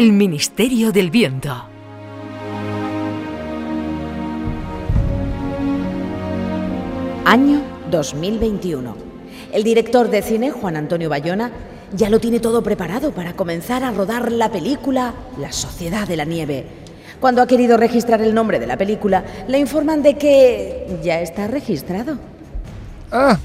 El Ministerio del Viento. Año 2021. El director de cine, Juan Antonio Bayona, ya lo tiene todo preparado para comenzar a rodar la película La Sociedad de la Nieve. Cuando ha querido registrar el nombre de la película, le informan de que ya está registrado. Ah,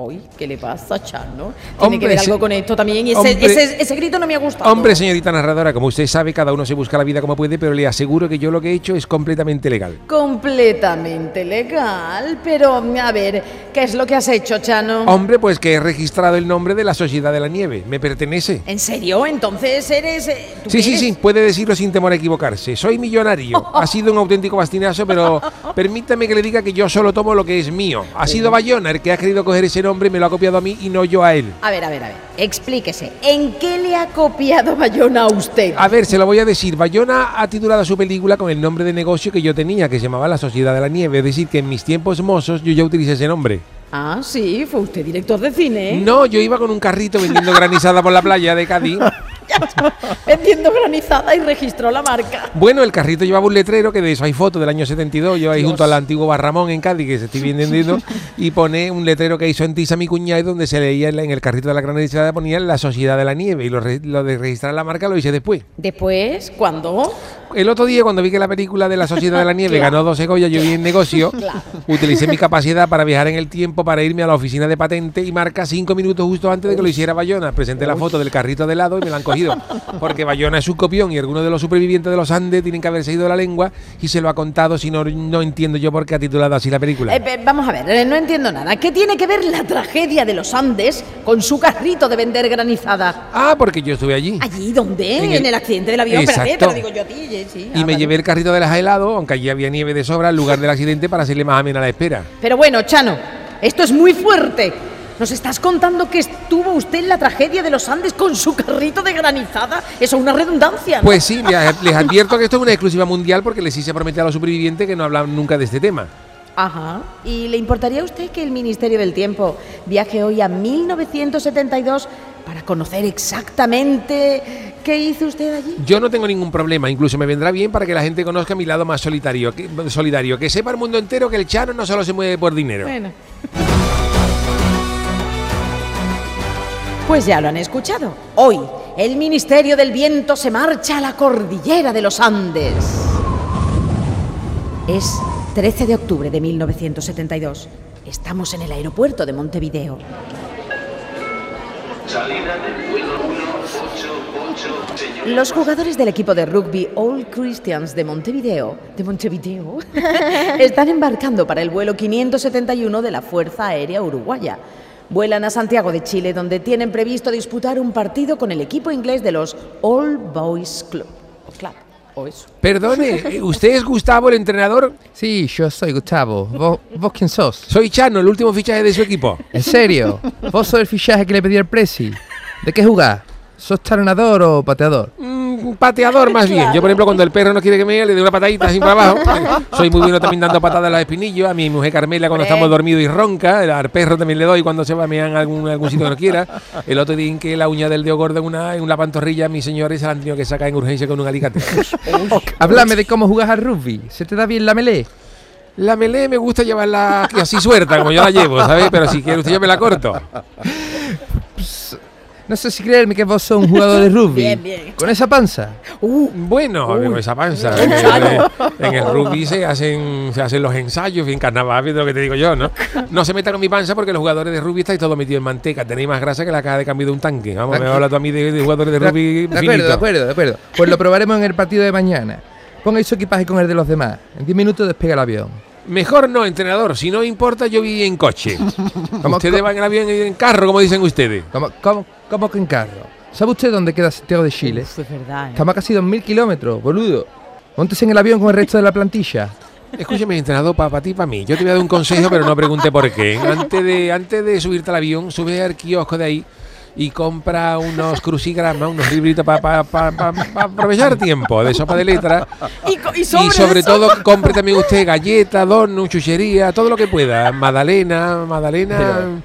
Hoy, ¿qué le pasa, Chano? Tiene Hombre, que ver algo con esto también. Y ese, hombre- ese- ese grito no me ha gustado. hombre, señorita narradora, como usted sabe, cada uno se busca la vida como puede, pero le aseguro que yo lo que he hecho es completamente legal. Completamente legal. Pero, a ver, ¿qué es lo que has hecho, Chano? Hombre, pues que he registrado el nombre de la Sociedad de la Nieve. Me pertenece. ¿En serio? Entonces eres. eh, ¿tú Sí, sí, eres? sí, puede decirlo sin temor a equivocarse. Soy millonario. Ha sido un auténtico bastinazo, pero permítame que le diga que yo solo tomo lo que es mío. Ha sido Bayona el que ha querido coger ese nombre y me lo ha copiado a mí y no yo a él. A ver, a ver, a ver. Explíquese. ¿En qué le ha copiado Bayona a usted? A ver, se lo voy a decir. Bayona ha titulado su película con el nombre de negocio que yo tenía, que se llamaba La Sociedad de la Nieve. Es decir, que en mis tiempos mozos yo ya utilicé ese nombre. Ah, sí, fue usted director de cine. ¿eh? No, yo iba con un carrito vendiendo granizada por la playa de Cádiz. Vendiendo granizada y registró la marca. Bueno, el carrito llevaba un letrero que de eso hay fotos del año 72. Yo ahí junto al antiguo Barramón en Cádiz, que se estoy vendiendo, y pone un letrero que hizo en Tiza mi cuñado, donde se leía en el carrito de la granizada, ponía la Sociedad de la Nieve. Y lo, lo de registrar la marca lo hice después. Después, ¿cuándo? El otro día, cuando vi que la película de la Sociedad de la Nieve Claro. ganó dos Goya, yo vi en negocio, utilicé mi capacidad para viajar en el tiempo, para irme a la oficina de patente y marca cinco minutos justo antes de que lo hiciera Bayona. Presenté la foto del carrito de lado y me la han cogido. Porque Bayona es un copión y algunos de los supervivientes de los Andes tienen que haberse ido la lengua y se lo ha contado, si no, no entiendo yo por qué ha titulado así la película. Eh, vamos a ver, eh, no entiendo nada. ¿Qué tiene que ver la tragedia de los Andes con su carrito de vender granizada? Ah, porque yo estuve allí. ¿Allí dónde? En En el- accidente del avión. Espérate, Exacto. te lo digo yo a ti. Sí. Y Ah, me vale. llevé el carrito de las helado, aunque allí había nieve de sobra, en lugar del accidente para hacerle más amena la espera. Pero bueno, Chano, esto es muy fuerte. ¿Nos estás contando que estuvo usted en la tragedia de los Andes con su carrito de granizada? Eso es una redundancia. ¿no? Pues sí, les, les advierto que esto es una exclusiva mundial porque les hice prometer a los supervivientes que no hablan nunca de este tema. Ajá. ¿Y le importaría a usted que el Ministerio del Tiempo viaje hoy a 1972 para conocer exactamente qué hizo usted allí? Yo no tengo ningún problema, incluso me vendrá bien para que la gente conozca mi lado más solitario, que, solidario, que sepa el mundo entero que el Chano no solo se mueve por dinero. Bueno. Pues ya lo han escuchado. Hoy, el Ministerio del Viento se marcha a la cordillera de los Andes. Es 13 de octubre de 1972. Estamos en el aeropuerto de Montevideo. Salida del vuelo 188, señor. Los jugadores del equipo de rugby All Christians de Montevideo, de Montevideo, están embarcando para el vuelo 571 de la Fuerza Aérea Uruguaya. Vuelan a Santiago de Chile, donde tienen previsto disputar un partido con el equipo inglés de los All Boys Club. Club, o eso. Perdone, eh, ¿usted es Gustavo, el entrenador? Sí, yo soy Gustavo. ¿Vos, vos quién sos? Soy Chano, el último fichaje de su equipo. ¿En serio? ¿Vos sos el fichaje que le pedí al Presi? ¿De qué jugás? ¿Sos taronador o pateador? Mm, pateador más bien. Yo, por ejemplo, cuando el perro no quiere que me le doy una patadita así para abajo. Soy muy bueno también dando patadas a los espinillos. A mi mujer Carmela cuando estamos dormidos y ronca. Al perro también le doy cuando se va a mear en algún, algún sitio que no quiera. El otro día que la uña del dedo gordo en una, en una pantorrilla mi señora se la han tenido que sacar en urgencia con un alicate. Háblame de cómo jugás al rugby. ¿Se te da bien la melee? La melé me gusta llevarla así suelta, como yo la llevo, ¿sabes? Pero si quiere usted yo me la corto. No sé si creerme que vos sos un jugador de rugby. Bien, bien. Con esa panza. Bueno, con esa panza. En el, en el rugby se hacen, se hacen los ensayos, en carnaval, ¿ves lo que te digo yo, ¿no? No se meta con mi panza porque los jugadores de rugby estáis todos metidos en manteca. Tenéis más grasa que la caja de cambio de un tanque. Vamos, me hablas tú a mí de, de jugadores de rugby de acuerdo, de acuerdo, de acuerdo. Pues lo probaremos en el partido de mañana. Ponga su equipaje con el de los demás. En 10 minutos despega el avión. Mejor no, entrenador. Si no importa, yo vi en coche. ¿Cómo- ustedes van en avión y en carro, como dicen ustedes. ¿Cómo, cómo, cómo que en carro? ¿Sabe usted dónde queda Santiago de Chile? Uf, es verdad. ¿eh? Estamos a casi 2.000 kilómetros, boludo. Móntese en el avión con el resto de la plantilla. Escúchame, entrenador, para ti y para mí. Yo te voy a dar un consejo, pero no pregunte por qué. Antes de, antes de subirte al avión, sube al kiosco de ahí y compra unos crucigramas, unos libritos para aprovechar tiempo de sopa de letras. Y, sobre, todo compre también usted galletas, donuts, chuchería, todo lo que pueda. Magdalena, Magdalena.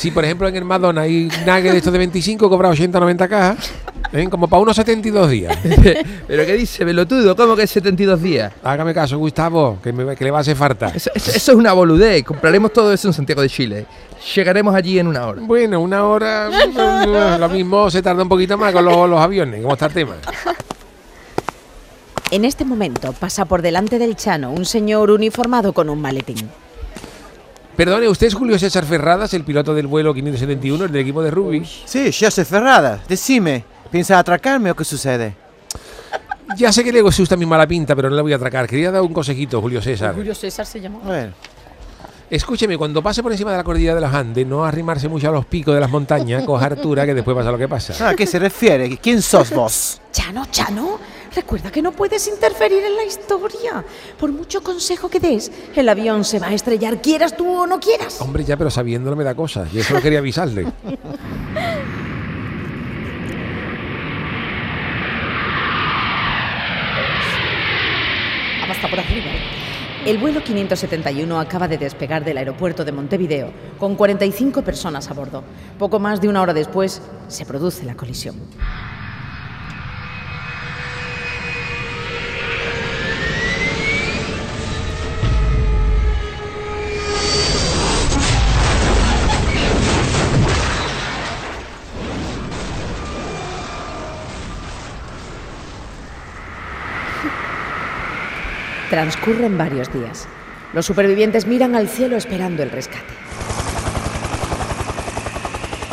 Si por ejemplo en el Madonna hay nuggets de estos de 25, cobra 80, 90 cajas. ¿eh? Como para unos 72 días. ¿Pero qué dice, pelotudo? ¿Cómo que 72 días? Hágame caso, Gustavo, que, me- que le va a hacer falta. Eso, eso- eso es una boludez. Compraremos todo eso en Santiago de Chile. Llegaremos allí en una hora. Bueno, una hora, lo mismo se tarda un poquito más con los, los aviones. ¿Cómo está el tema? En este momento pasa por delante del Chano un señor uniformado con un maletín. Perdone, ¿usted es Julio César Ferradas, el piloto del vuelo 571, el del equipo de rugby? Sí, Jesse Ferrada, decime, ¿piensa atracarme o qué sucede? Ya sé que le gusta mi mala pinta, pero no le voy a atracar. Quería dar un consejito, Julio César. Julio César se llama. Bueno, Escúcheme, cuando pase por encima de la cordillera de los Andes, no arrimarse mucho a los picos de las montañas, coja altura, que después pasa lo que pasa. ¿a qué se refiere? ¿Quién sos vos? Chano, Chano, recuerda que no puedes interferir en la historia. Por mucho consejo que des, el avión se va a estrellar, quieras tú o no quieras. Hombre, ya, pero sabiéndolo me da cosas. Y eso lo quería avisarle. Hasta por arriba. El vuelo 571 acaba de despegar del aeropuerto de Montevideo con 45 personas a bordo. Poco más de una hora después se produce la colisión. Transcurren varios días. Los supervivientes miran al cielo esperando el rescate.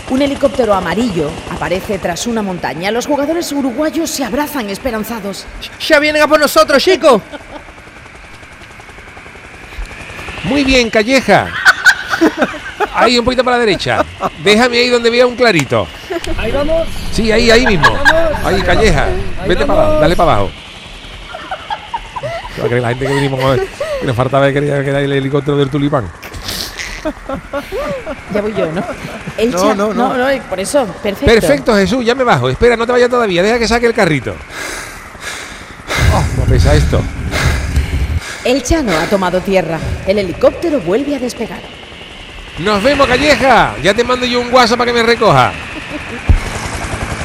Un helicóptero amarillo aparece tras una montaña. Los jugadores uruguayos se abrazan esperanzados. ¡Ya vienen a por nosotros, chicos! Muy bien, Calleja. Ahí, un poquito para la derecha. Déjame ahí donde vea un clarito. Ahí vamos. Sí, ahí, ahí mismo. Ahí, Calleja. Vete para abajo, dale para abajo. Creer la gente que vinimos a ver, que nos faltaba que quería que era el helicóptero del tulipán. Ya voy yo, ¿no? El No, no, no. por eso, perfecto. Perfecto, Jesús, ya me bajo. Espera, no te vayas todavía. Deja que saque el carrito. Oh, ¿Cómo pesa esto? El Chano ha tomado tierra. El helicóptero vuelve a despegar. Nos vemos, Calleja. Ya te mando yo un WhatsApp para que me recoja.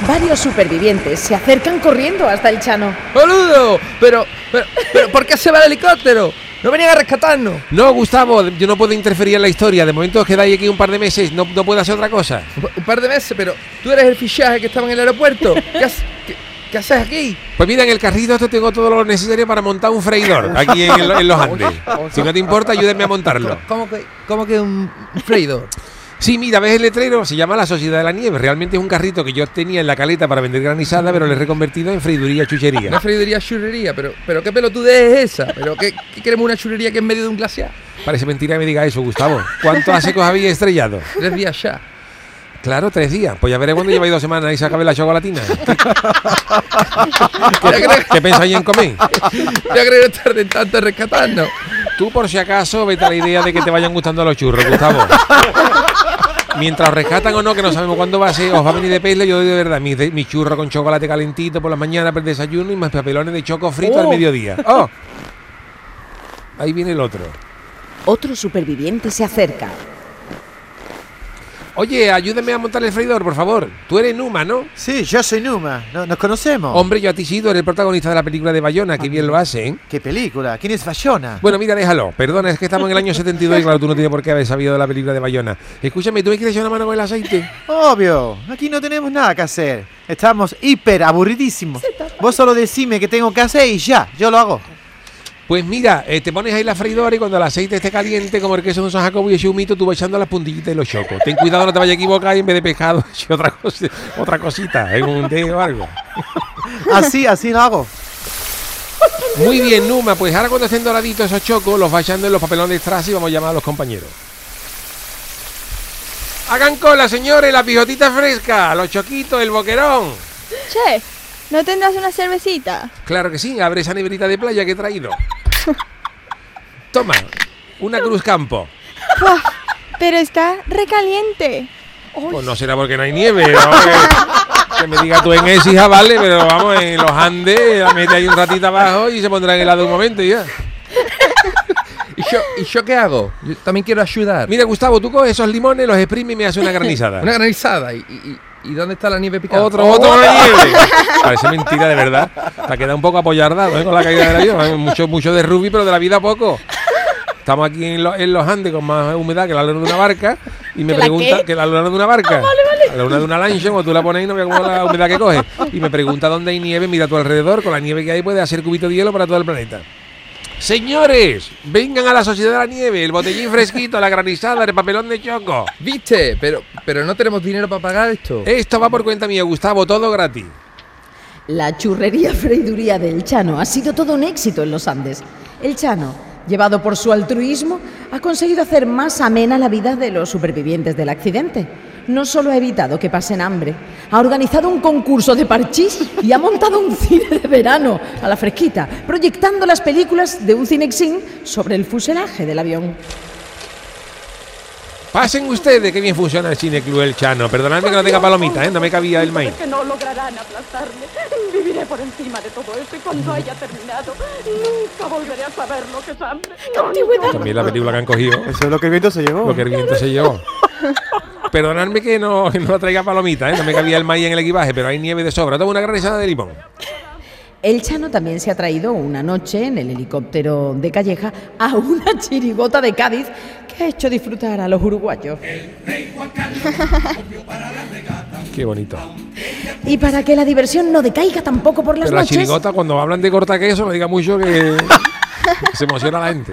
Varios supervivientes se acercan corriendo hasta el Chano. ¡Boludo! Pero, pero, pero, ¿por qué se va el helicóptero? ¡No venían a rescatarnos! No, Gustavo, yo no puedo interferir en la historia. De momento os quedáis aquí un par de meses. No, no puedo hacer otra cosa. Un pa- Un par de meses, pero tú eres el fichaje que estaba en el aeropuerto. ¿Qué, haces- qué- qué haces aquí? Pues mira, en el carrito esto tengo todo lo necesario para montar un freidor aquí en, el- en los Andes. Si no te importa, ayúdenme a montarlo. ¿Cómo que, cómo que un freidor? Sí, mira, ves el letrero, se llama La Sociedad de la Nieve. Realmente es un carrito que yo tenía en la caleta para vender granizada, pero le he reconvertido en freiduría Una chuchería. freiduría churrería, pero, pero qué pelotudez es esa. ¿Pero qué, qué queremos una churrería que en medio de un glaciar? Parece mentira que me diga eso, Gustavo. ¿Cuánto hace que os habéis estrellado? Tres días ya. Claro, tres días. Pues ya veré cuando lleváis dos semanas y se acabe la chocolatina. Ya creo, ¿Qué pensáis en comer? ya creo que tanto en rescatarnos. Tú, por si acaso, vete a la idea de que te vayan gustando los churros, Gustavo. Mientras os rescatan o no, que no sabemos cuándo va a ser, os va a venir de pele, yo doy de verdad mi, mi churro con chocolate calentito por la mañana para el desayuno y más papelones de choco frito al Oh. mediodía. ¡Oh! Ahí viene el otro. Otro superviviente se acerca. Oye, ayúdame a montar el freidor, por favor. Tú eres Numa, ¿no? Sí, yo soy Numa, ¿no- ¿nos conocemos? Hombre, yo a ti eres el protagonista de la película de Bayona, que bien lo hace, ¿eh? ¿Qué película? ¿Quién es Bayona? Bueno, mira, déjalo. Perdona, es que estamos en el año 72 y claro, tú no tienes por qué haber sabido de la película de Bayona. Escúchame, ¿tú me quieres echar una mano con el aceite? Obvio, aquí no tenemos nada que hacer. Estamos hiper aburridísimos. Vos solo decime qué tengo que hacer y ya, yo lo hago. Pues mira, eh, te pones ahí la freidora y cuando el aceite esté caliente, como el queso de un San Jacobo y ese humito, tú vas echando las puntillitas y los chocos. Ten cuidado, no te vayas a equivocar y en vez de pescado, otra, cosa, otra cosita, en un té o algo. Así, así lo hago. Muy bien, Numa, pues ahora cuando estén doraditos esos chocos, los va echando en los papelones de strass y vamos a llamar a los compañeros. Hagan cola, señores, la pijotita fresca, los choquitos, el boquerón. Che, ¿no tendrás una cervecita? Claro que sí, abre esa neverita de playa que he traído. Toma, una Cruz Campo. Buah, pero está recaliente. Pues no será porque no hay nieve, ¿no? que, que me diga tú en Écija, vale, pero vamos, en los Andes, la mete ahí un ratito abajo y se pondrá en helado un momento y ya. ¿Y yo, ¿Y yo qué hago? Yo también quiero ayudar. Mira, Gustavo, tú coges esos limones, los exprimes y me haces una granizada. Una granizada. ¿Y, y- y ¿Y dónde está la nieve picada? Otro, otro con la nieve. Parece mentira de verdad. Te ha quedado un poco apoyardado ¿eh? con la caída del avión. Mucho, mucho de rugby, pero de la vida poco. Estamos aquí en, lo- en los Andes con más humedad que la luna de una barca y me ¿Que la pregunta qué? que la luna de una barca. La luna de una lancha, cuando tú la pones y no veas cómo la humedad que coge. Y me pregunta dónde hay nieve, mira a tu alrededor, con la nieve que hay puedes hacer cubito de hielo para todo el planeta. Señores, vengan a la Sociedad de la Nieve, el botellín fresquito, la granizada, el papelón de choco. ¿Viste? Pero, pero no tenemos dinero para pagar esto. Esto va por cuenta mía, Gustavo, todo gratis. La churrería freiduría del Chano ha sido todo un éxito en los Andes. El Chano, llevado por su altruismo, ha conseguido hacer más amena la vida de los supervivientes del accidente. No solo ha evitado que pasen hambre, ha organizado un concurso de parchís y ha montado un cine de verano a la fresquita, proyectando las películas de un cinexin sobre el fuselaje del avión. Pasen ustedes, que bien funciona el Cine Club El Chano. Perdonadme que no tenga palomita, ¿eh? no me cabía el maíz. que no lograrán aplastarme. Viviré por encima de todo esto y cuando haya terminado, nunca volveré a saber lo que es hambre. También la película que han cogido, Eso es lo que el viento se llevó. lo que el viento se llevó. Perdonadme que no, no traiga palomita, ¿eh? no me cabía el maíz en el equipaje, pero hay nieve de sobra. Toma una granizada de limón. El Chano también se ha traído una noche en el helicóptero de Calleja a una chirigota de Cádiz que ha hecho disfrutar a los uruguayos. Qué bonito. Y para que la diversión no decaiga tampoco por las Pero la noches, chirigota, cuando hablan de corta queso, no diga mucho que se emociona la gente.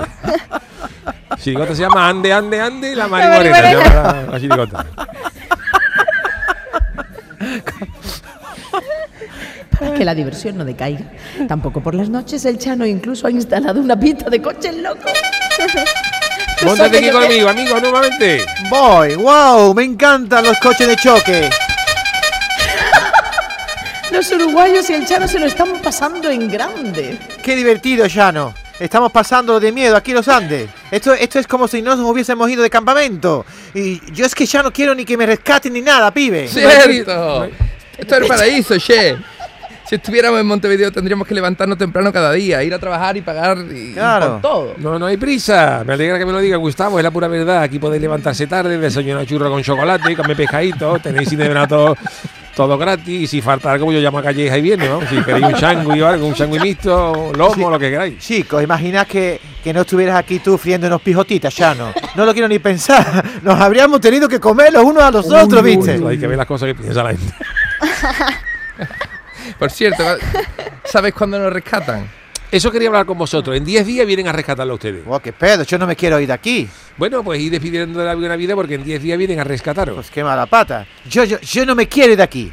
Chirigota se llama Ande, Ande, Ande y la Mari La Mari Morena. se llama la, la chirigota. para que la diversión no decaiga, tampoco por las noches, el Chano incluso ha instalado una pista de coches locos. Móntate aquí conmigo, amigo, nuevamente. Voy, wow, me encantan los coches de choque. Los uruguayos y el Chano se lo están pasando en grande. Qué divertido, Llano. Estamos pasando de miedo aquí en los Andes. Esto, esto es como si no nos hubiésemos ido de campamento. Y yo es que ya no quiero ni que me rescaten ni nada, pibe. ¡Cierto! Esto es el paraíso, che. Si estuviéramos en Montevideo tendríamos que levantarnos temprano cada día, ir a trabajar y pagar y, y Claro. con todo. No, no hay prisa. Me alegra que me lo diga Gustavo, es la pura verdad. Aquí podéis levantarse tarde, desayunar churro con chocolate, comer pescadito, tenéis todo, todo gratis. Y si falta algo, pues yo llamo a Calleja y viene, ¿no? Si queréis un changui o algo, un changui mixto, lomo, Sí. lo que queráis. Chicos, imaginad que, que no estuvieras aquí tú friéndonos pijotitas, Llano. No lo quiero ni pensar. Nos habríamos tenido que comer los unos a los otros, ¿viste? Hay que ver las cosas que piensa la gente. Por cierto, ¿sabes cuándo nos rescatan? Eso quería hablar con vosotros. En 10 días vienen a rescatarlo a ustedes. Oh, qué pedo, yo no me quiero ir de aquí. Bueno, pues ir despidiendo de la buena vida porque en 10 días vienen a rescataros. Pues qué mala pata. Yo, yo, yo no me quiero ir de aquí.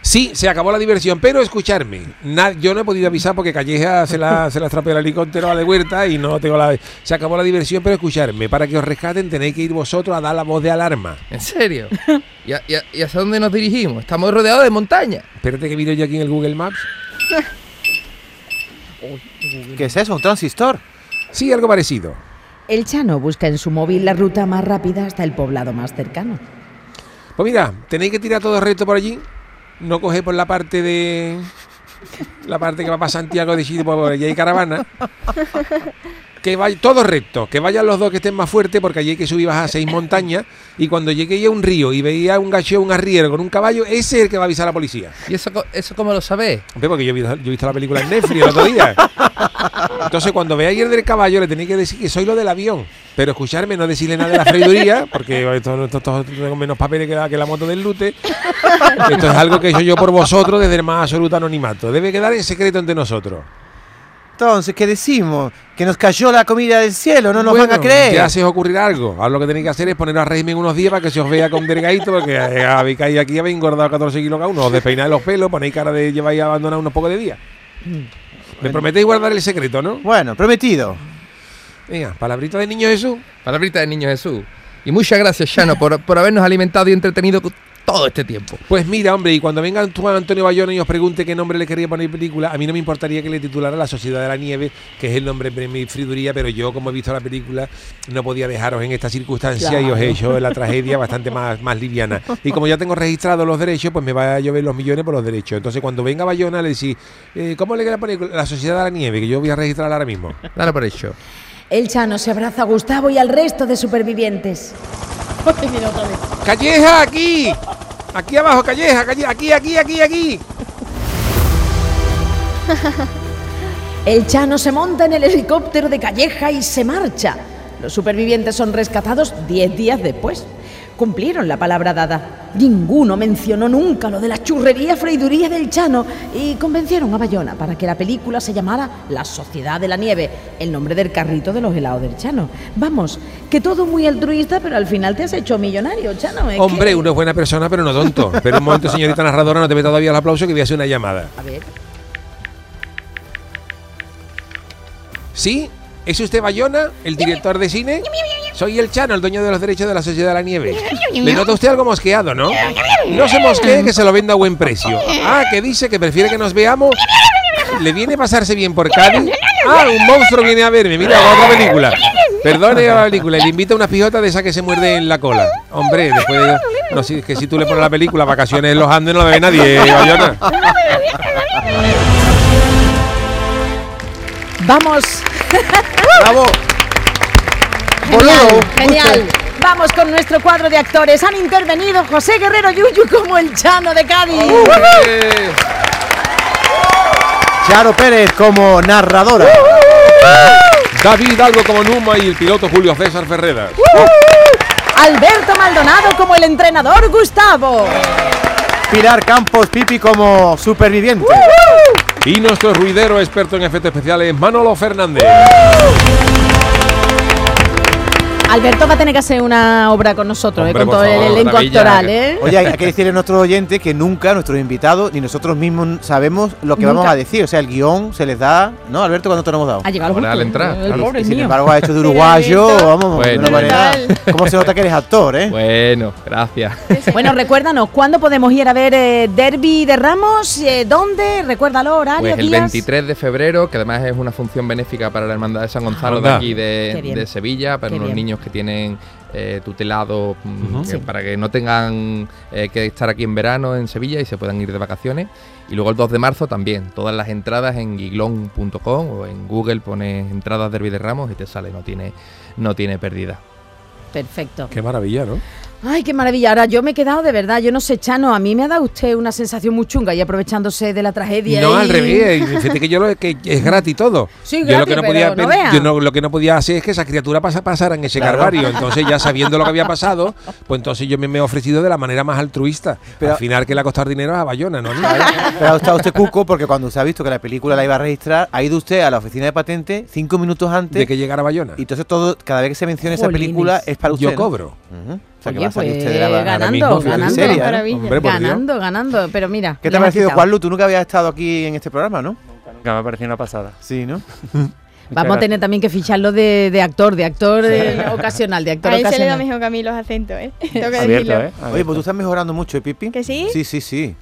Sí, se acabó la diversión, pero escucharme. yo no he podido avisar porque Calleja se la, se la el helicóptero a la huerta y no tengo la. Se acabó la diversión, pero escucharme. Para que os rescaten tenéis que ir vosotros a dar la voz de alarma. ¿En serio? ¿Y, a- y a- y hacia dónde nos dirigimos? Estamos rodeados de montaña. Espérate que miro yo aquí en el Google Maps. ¿Qué es eso? ¿Un transistor? Sí, algo parecido. El Chano busca en su móvil la ruta más rápida hasta el poblado más cercano. Pues mira, tenéis que tirar todo recto por allí. No coge por la parte de. La parte que va para Santiago de Chile, por allí hay caravana. Que vaya todo recto, que vayan los dos que estén más fuertes, porque allí hay que subir bajar seis montañas. Y cuando lleguéis a un río y veía un gacheo, un arriero con un caballo, ese es el que va a avisar a la policía. ¿Y eso, eso cómo lo sabés? Porque yo he, visto, yo he visto la película en Netflix el otro día. Entonces, cuando veáis el del caballo, le tenéis que decir que soy lo del avión. Pero escucharme, no decirle nada de la freiduría, porque esto, esto- esto tengo menos papeles que la, que la moto del lute. Esto es algo que he hecho yo por vosotros desde el más absoluto anonimato. Debe quedar en secreto entre nosotros. Entonces, ¿qué decimos? Que nos cayó la comida del cielo, no nos van a Bueno, creer. Ya se os ocurrirá algo. Ahora lo que tenéis que hacer es poneros a régimen unos días para que se os vea con delgadito, porque eh, habéis caído aquí y habéis engordado 14 kilos cada uno. Os despeináis los pelos, ponéis cara de lleváis abandonar unos pocos de días. Me prometéis guardar el secreto, ¿no? Bueno, prometido. Venga, palabrita de niño Jesús. Palabrita de niño Jesús. Y muchas gracias, Shano, por, por habernos alimentado y entretenido todo este tiempo. Pues mira, hombre, y cuando venga Juan Antonio Bayona y os pregunte qué nombre le quería poner película, a mí no me importaría que le titulara La Sociedad de la Nieve, que es el nombre de mi friduría, pero yo, como he visto la película, no podía dejaros en esta circunstancia y os he hecho la tragedia bastante más, más liviana. Y como ya tengo registrados los derechos, pues me va a llover los millones por los derechos. Entonces, cuando venga Bayona, le decís, eh, ¿cómo le queda poner La Sociedad de la Nieve? Que yo voy a registrar ahora mismo. Dale por hecho. El Chano se abraza a Gustavo y al resto de supervivientes. Otra vez. ¡Calleja, aquí! Aquí abajo, Calleja, Calle- aquí, aquí, aquí, aquí. El Chano se monta en el helicóptero de Calleja y se marcha. Los supervivientes son rescatados 10 días después. Cumplieron la palabra dada. Ninguno mencionó nunca lo de la churrería freiduría del Chano y convencieron a Bayona para que la película se llamara La Sociedad de la Nieve, el nombre del carrito de los helados del Chano. Vamos, que todo muy altruista, pero al final te has hecho millonario, Chano. es Hombre, que- uno es buena persona, pero no tonto. Pero un momento, señorita narradora, no te ve todavía el aplauso que voy a hacer una llamada. A ver. ¿Sí? ¿Es usted Bayona, el director de cine? Soy el Chano, el dueño de los derechos de la Sociedad de la Nieve. Le nota usted algo mosqueado, ¿no? No se mosquee que se lo venda a buen precio. Ah, que dice que prefiere que nos veamos. ¿Le viene a pasarse bien por Cádiz? Ah, un monstruo viene a verme. Mira, otra película. Perdone la película. y Le invita a una pijota de esa que se muerde en la cola. Hombre, después de... No, si, es que si tú le pones la película Vacaciones en los Andes no la ve nadie, ¿eh, Bayona. Vamos. ¡Bravo! Genial, Boludo, genial. Vamos con nuestro cuadro de actores. Han intervenido José Guerrero Yuyu como el Chano de Cádiz. Eh, Charo Pérez como narradora. David Algo como Numa y el piloto Julio César Ferreras. Alberto Maldonado como el entrenador Gustavo. Pilar Campos Pipi como superviviente. Y nuestro ruidero experto en efectos especiales, Manolo Fernández. Alberto va a tener que hacer una obra con nosotros, eh, con todo el elenco actoral, ¿eh? Oye, hay que decirle a nuestros oyentes que nunca nuestros invitados ni nosotros mismos sabemos lo que vamos a decir. O sea, el guion se les da. ¿No, Alberto? ¿Cuándo te lo hemos dado? Ha llegado Ahora justo, al entrar, el claro. pobre Y sin mío. embargo, ha hecho de uruguayo, vamos, de Bueno. una manera. Brutal. ¿Cómo se nota que eres actor, eh? Bueno, gracias. Bueno, recuérdanos, ¿cuándo podemos ir a ver eh, Derby de Ramos? Eh, ¿Dónde? Recuérdalo, horario, Pues el días. 23 de febrero, que además es una función benéfica para la Hermandad de San Gonzalo de aquí de, de Sevilla, para Qué unos bien. niños que tienen eh, tutelado mm, Ujú. que- Sí. para que no tengan eh, que estar aquí en verano en Sevilla y se puedan ir de vacaciones. Y luego el 2 de marzo también, todas las entradas en guiglón.com o en Google pones entradas Derby de Ramos y te sale, no tiene, no tiene pérdida. Perfecto. Qué maravilla, ¿no? Ay, qué maravilla. Ahora yo me he quedado de verdad, yo no sé, Chano, a mí me ha dado usted una sensación muy chunga y aprovechándose de la tragedia. No, y- al revés. Fíjate que yo lo que es gratis todo. Sí, yo lo gratis, que no pero podía no yo no- lo que no podía hacer es que esa criatura pasa, pasara en ese Claro. Entonces, ya sabiendo lo que había pasado, pues entonces yo me, me he ofrecido de la manera más altruista. Pero- Al final que le ha costado dinero a Bayona, ¿no? Pero ha estado usted cuco porque cuando usted ha visto que la película la iba a registrar, ha ido usted a la oficina de patente cinco minutos antes. De que llegara Bayona. Y entonces todo, cada vez que se menciona esa película es para usted. Yo ¿no? cobro. O sea, que Oye, va a salir pues, usted de la ganando, mismo, fíjate, ganando. seria, ¿no? Maravilla. Hombre, por Dios. ganando, ganando. Pero mira. ¿Qué te ha parecido. Juanlu? Tú nunca habías estado aquí en este programa, ¿no? Nunca me ha parecido una pasada. Sí, ¿no? Vamos a tener también que ficharlo de, de actor, de actor eh, ocasional, de actor A él se le da mejor que a mí los acentos, ¿eh? Tengo que Abierto, decirlo. ¿eh? Oye, pues tú estás mejorando mucho, ¿eh, Pipi? ¿Que sí? Sí, sí, sí.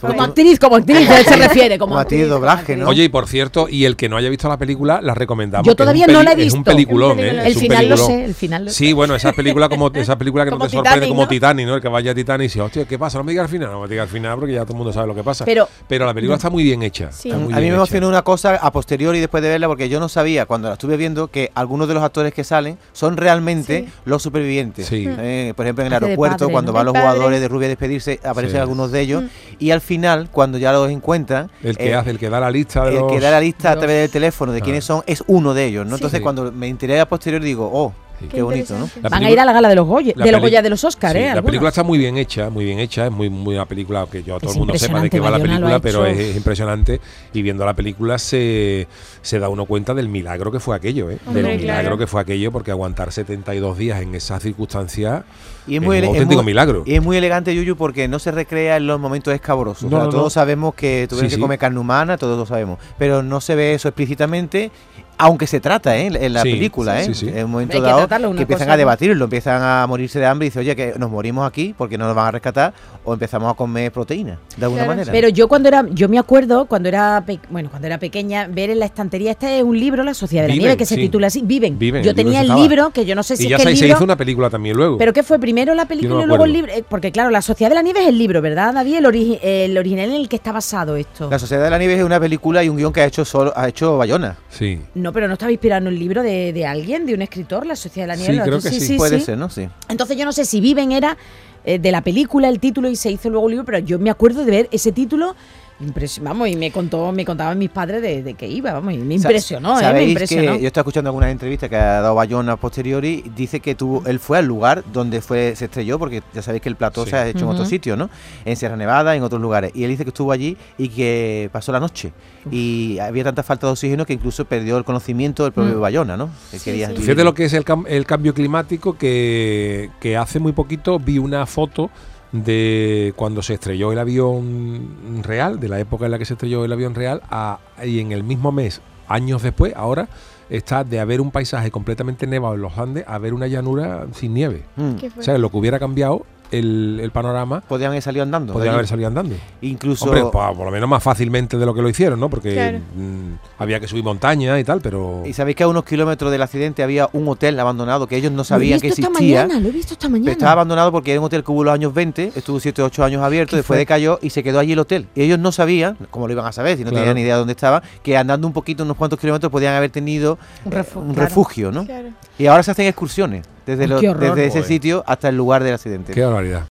Como actriz, como actriz, a él se refiere. Como, Como actriz de como doblaje, actriz. ¿no? Oye, y por cierto, y el que no haya visto la película, la recomendamos. Yo todavía no la he peli- Es un visto. peliculón, Un ¿eh? peliculón. Es El un final lo peliculón. sé, el final lo sé. Sí, bueno, esa película como esa película que no Como te sorprende Titanic, como ¿no? Titanic, ¿no? El que vaya a Titanic y dice, hostia, ¿qué pasa? No me diga al final, no me diga al final porque ya todo el mundo sabe lo que pasa. Pero- la película está muy bien hecha. Sí. está muy A mí me hecha. emocionó una cosa a posteriori después de verla porque yo no sabía cuando la estuve viendo que algunos de los actores que salen son realmente Sí. los supervivientes. Sí. Eh, por ejemplo, en el aeropuerto, cuando ¿no? van los jugadores de Rubia a despedirse, aparecen algunos de ellos. Mm. Y al final, cuando ya los encuentran, El que eh, hace, el que da la lista de el los... que da la lista a través del teléfono de Ah. quiénes son es uno de ellos, ¿no? Sí. Entonces, Sí. cuando me enteré a posteriori digo, oh, Sí. qué, bonito, ¿no? Van a ir a la gala de los Goya, de los Goya de los Oscar, Sí, ¿eh? la algunos. película está muy bien hecha, muy bien hecha, es muy, muy una película que yo todo Es el mundo sepa de qué va la película, pero es, impresionante y viendo la película se, se da uno cuenta del milagro que fue aquello, ¿eh? Hombre, del milagro claro. que fue aquello, porque aguantar 72 días en esas circunstancias Y es Es muy, un auténtico muy- milagro. Y es muy elegante, Yuyu, porque no se recrea en los momentos escabrosos. O No, sea, no, todos no. sabemos que tuvieron Sí, que sí. comer carne humana, todos lo sabemos. Pero no se ve eso explícitamente, aunque se trata ¿eh? en la Sí, película. sí, ¿eh? sí, sí. En un momento que dado que empiezan cosa, a debatirlo, empiezan a morirse de hambre y dicen, oye, que nos morimos aquí porque no nos van a rescatar o empezamos a comer proteína, de alguna Claro. manera. Pero yo cuando era, yo me acuerdo cuando era, bueno, cuando era pequeña, ver en la estantería, este es un libro, La Sociedad de la Viven, Nieve, que se sí. titula así, Viven. Viven, yo el tenía el libro, que yo no sé si y es ya que se, el se libro, hizo una película también luego. pero ¿qué fue primero la película y luego el libro? Eh, Porque claro, La Sociedad de la Nieve es el libro, ¿verdad, David? El, ori- el original en el que está basado esto. La Sociedad de la Nieve es una película y un guion que ha hecho solo, ha hecho Bayona. sí. No, No, pero no estaba inspirado en un libro de, de alguien, de un escritor, La Sociedad de la Sí, Niebla. creo que sí. Puede ser, ¿no? Sí. Entonces yo no sé si Viven era eh, de la película el título y se hizo luego un libro, pero yo me acuerdo de ver ese título. Impresi- Vamos, y me contó, me contaban mis padres de, de que iba, vamos, y me Sa- impresionó, ¿eh? Me ¿Sabéis impresionó. que yo estaba escuchando algunas entrevistas que ha dado Bayona posteriori, dice que tuvo, él fue al lugar donde fue se estrelló, porque ya sabéis que el plató Sí. se ha hecho en otros sitios, ¿no? En Sierra Nevada, en otros lugares. Y él dice que estuvo allí y que pasó la noche. Y había tanta falta de oxígeno que incluso perdió el conocimiento del propio Mm. Bayona, ¿no? Que Sí, sí. Fíjate lo que es el, cam- el cambio climático que, que hace muy poquito vi una foto de cuando se estrelló el avión real, de la época en la que se estrelló el avión real, a- y en el mismo mes, años después, ahora está de haber un paisaje completamente nevado en los Andes a ver una llanura sin nieve. Mm. ¿Qué O sea, lo que hubiera cambiado el, el panorama Podían haber salido andando. allí. haber salido andando. Incluso. Hombre, pa- por lo menos más fácilmente de lo que lo hicieron, ¿no? Porque Claro. mm, había que subir montaña y tal, pero... Y sabéis que a unos kilómetros del accidente había un hotel abandonado que ellos no Lo he sabían que visto esta existía. mañana, lo he visto esta mañana. estaba abandonado porque era un hotel que hubo en los años 20, estuvo 7 o 8 años abierto, después decayó y se quedó allí el hotel. Y ellos no sabían, como lo iban a saber, si no Claro. tenían ni idea de dónde estaba, que andando un poquito, unos cuantos kilómetros, podían haber tenido Un eh, refugio, un claro. refugio, ¿no? Claro. Y ahora se hacen excursiones desde, lo- horror. desde ese sitio hasta el lugar del accidente. Qué barbaridad.